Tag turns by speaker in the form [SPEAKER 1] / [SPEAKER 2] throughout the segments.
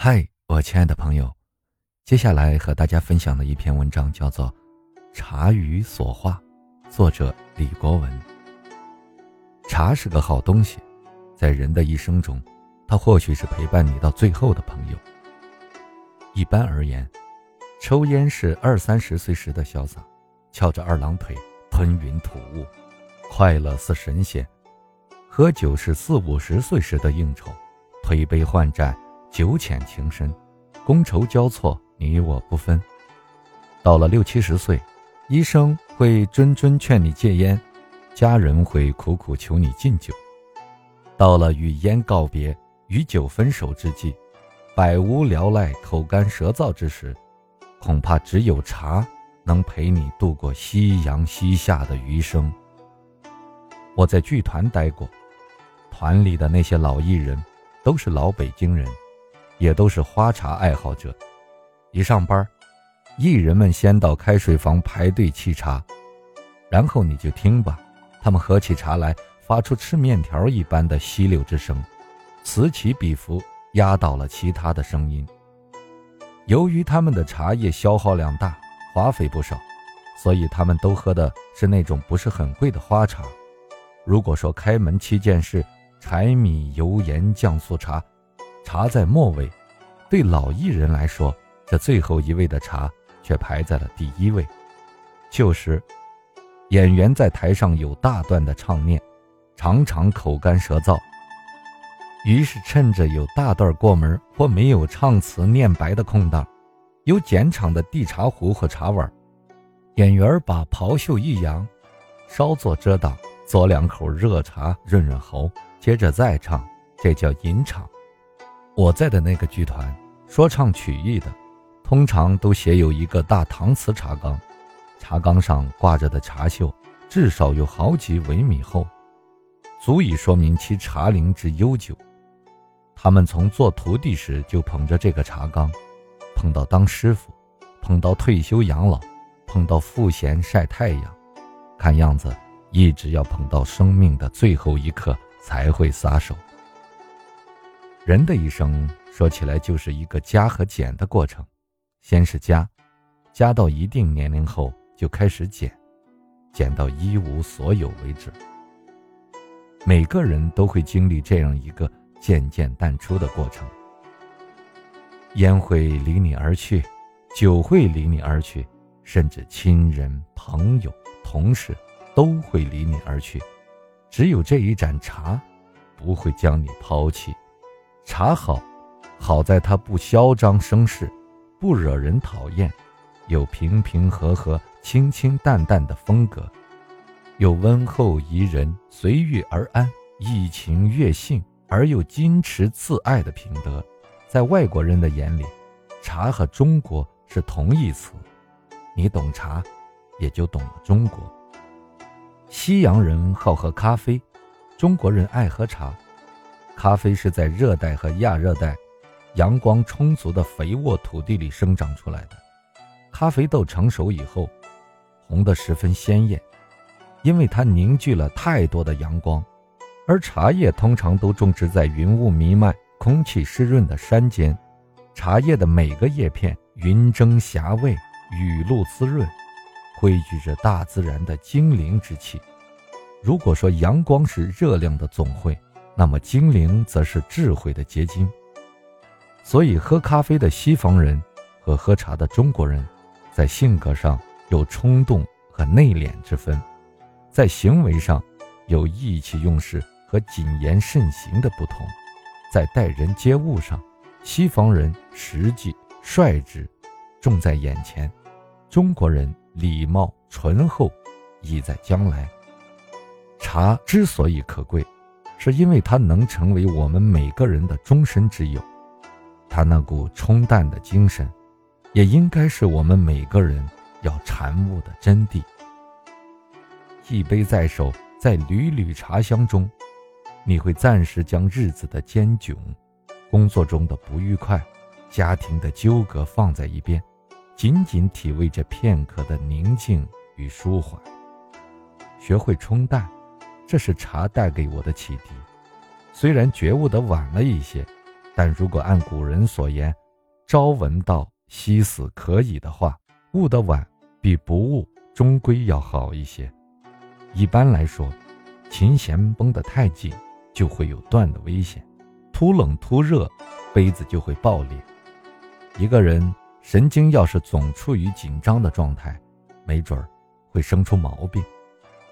[SPEAKER 1] 嗨，我亲爱的朋友，接下来和大家分享的一篇文章叫做《茶语所化》，作者李国文。茶是个好东西，在人的一生中，它或许是陪伴你到最后的朋友。一般而言，抽烟是二三十岁时的潇洒，翘着二郎腿吞云吐雾，快乐似神仙；喝酒是四五十岁时的应酬，推杯换盏。酒浅情深，觥筹交错，你我不分。到了六七十岁，医生会谆谆劝你戒烟，家人会苦苦求你禁酒。到了与烟告别、与酒分手之际，百无聊赖、口干舌燥之时，恐怕只有茶能陪你度过夕阳西下的余生。我在剧团待过，团里的那些老艺人，都是老北京人。也都是花茶爱好者，一上班，艺人们先到开水房排队沏茶，然后你就听吧，他们喝起茶来发出吃面条一般的吸溜之声，此起彼伏，压倒了其他的声音。由于他们的茶叶消耗量大，花费不少，所以他们都喝的是那种不是很贵的花茶。如果说开门七件事，柴米油盐酱醋茶。茶在末位，对老艺人来说，这最后一位的茶却排在了第一位。旧时，演员在台上有大段的唱念，常常口干舌燥，于是趁着有大段过门或没有唱词念白的空档，有减场的递茶壶和茶碗，演员把袍袖一扬，稍作遮挡，嘬两口热茶润润喉，接着再唱，这叫吟唱。我在的那个剧团，说唱曲艺的，通常都写有一个大搪瓷茶缸，茶缸上挂着的茶锈至少有好几微米厚，足以说明其茶龄之悠久。他们从做徒弟时就捧着这个茶缸，捧到当师傅，捧到退休养老，捧到赋闲晒太阳，看样子一直要捧到生命的最后一刻才会撒手。人的一生说起来就是一个加和减的过程，先是加，加到一定年龄后就开始减，减到一无所有为止。每个人都会经历这样一个渐渐淡出的过程。烟会离你而去，酒会离你而去，甚至亲人、朋友、同事都会离你而去，只有这一盏茶，不会将你抛弃。茶好，好在它不嚣张声势，不惹人讨厌，有平平和和、清清淡淡的风格，有温厚宜人、随遇而安、怡情悦性而又矜持自爱的品德。在外国人的眼里，茶和中国是同义词。你懂茶，也就懂了中国。西洋人好喝咖啡，中国人爱喝茶。咖啡是在热带和亚热带阳光充足的肥沃土地里生长出来的。咖啡豆成熟以后，红得十分鲜艳，因为它凝聚了太多的阳光。而茶叶通常都种植在云雾弥漫、空气湿润的山间，茶叶的每个叶片云蒸霞蔚，雨露滋润，汇聚着大自然的精灵之气。如果说阳光是热量的总汇，那么精灵则是智慧的结晶，所以喝咖啡的西方人和喝茶的中国人，在性格上有冲动和内敛之分，在行为上有意气用事和谨言慎行的不同，在待人接物上，西方人实际率直，重在眼前，中国人礼貌醇厚，意在将来。茶之所以可贵。是因为它能成为我们每个人的终身之友，它那股冲淡的精神，也应该是我们每个人要禅悟的真谛。一杯在手，在缕缕茶香中，你会暂时将日子的艰窘、工作中的不愉快、家庭的纠葛放在一边，仅仅体味这片刻的宁静与舒缓，学会冲淡。这是茶带给我的启迪，虽然觉悟的晚了一些，但如果按古人所言，朝闻道，夕死可以的话，悟得晚比不悟终归要好一些。一般来说，琴弦绷得太紧，就会有断的危险；突冷突热，杯子就会爆裂。一个人神经要是总处于紧张的状态，没准儿会生出毛病。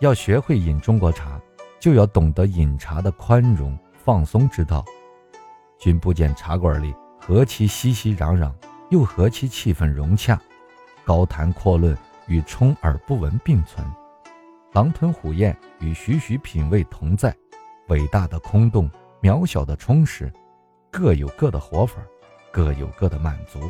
[SPEAKER 1] 要学会饮中国茶，就要懂得饮茶的宽容放松之道。君不见茶馆里何其熙熙攘攘，又何其气氛融洽，高谈阔论与充耳不闻并存，狼吞虎咽与徐徐品味同在。伟大的空洞，渺小的充实，各有各的活法，各有各的满足。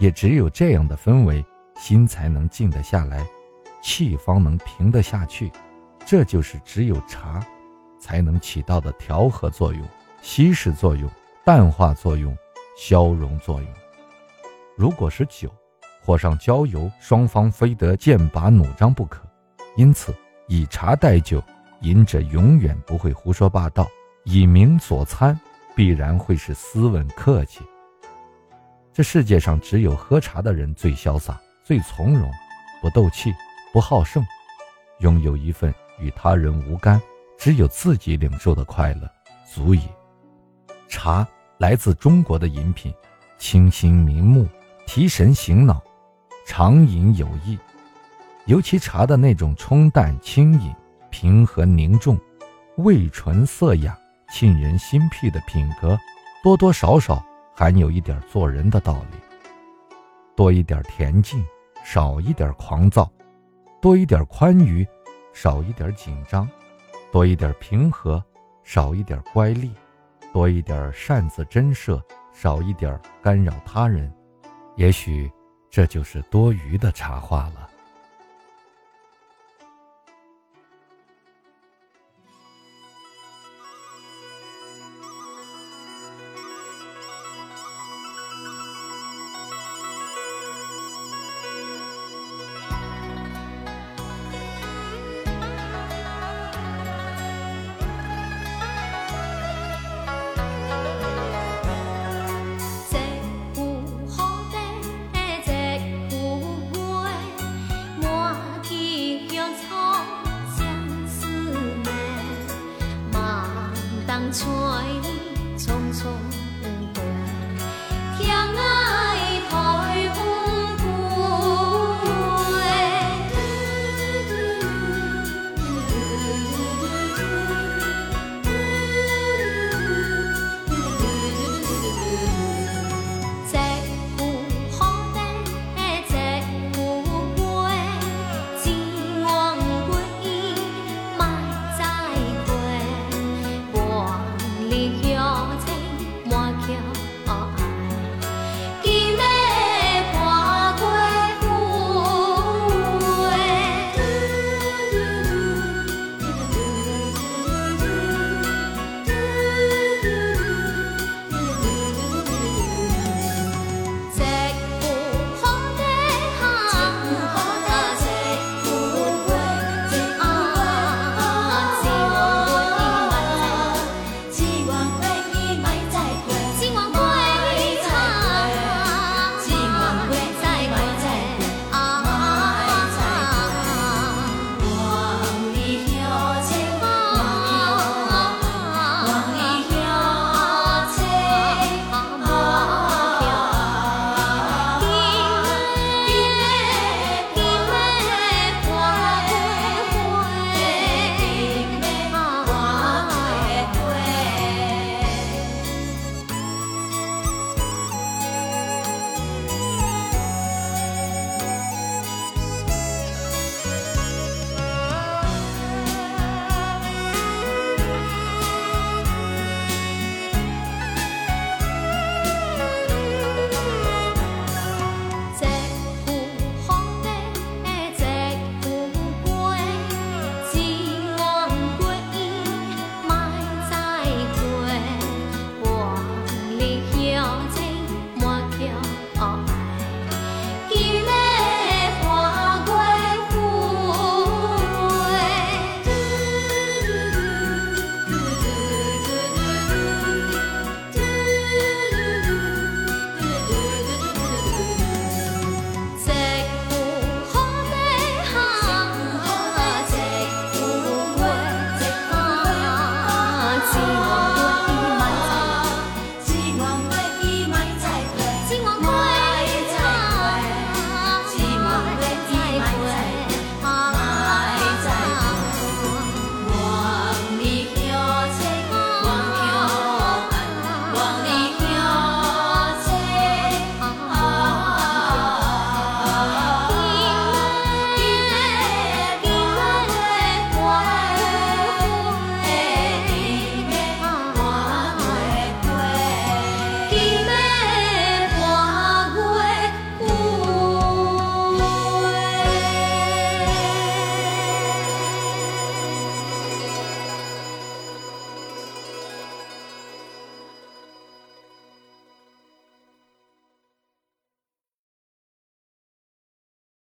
[SPEAKER 1] 也只有这样的氛围，心才能静得下来，气方能平得下去。这就是只有茶才能起到的调和作用、稀释作用。淡化作用，消融作用。如果是酒，火上浇油，双方非得剑拔弩张不可。因此，以茶代酒，饮者永远不会胡说八道。以茗佐餐，必然会是斯文客气。这世界上只有喝茶的人最潇洒、最从容，不斗气，不好胜，拥有一份与他人无干、只有自己领受的快乐，足矣。茶。来自中国的饮品，清新明目，提神醒脑，常饮有益。尤其茶的那种冲淡轻饮、平和凝重、味醇色雅、沁人心脾的品格，多多少少含有一点做人的道理。多一点恬静，少一点狂躁；多一点宽裕，少一点紧张；多一点平和，少一点乖戾。多一点擅自斟设，少一点干扰他人，也许这就是多余的茶话了。在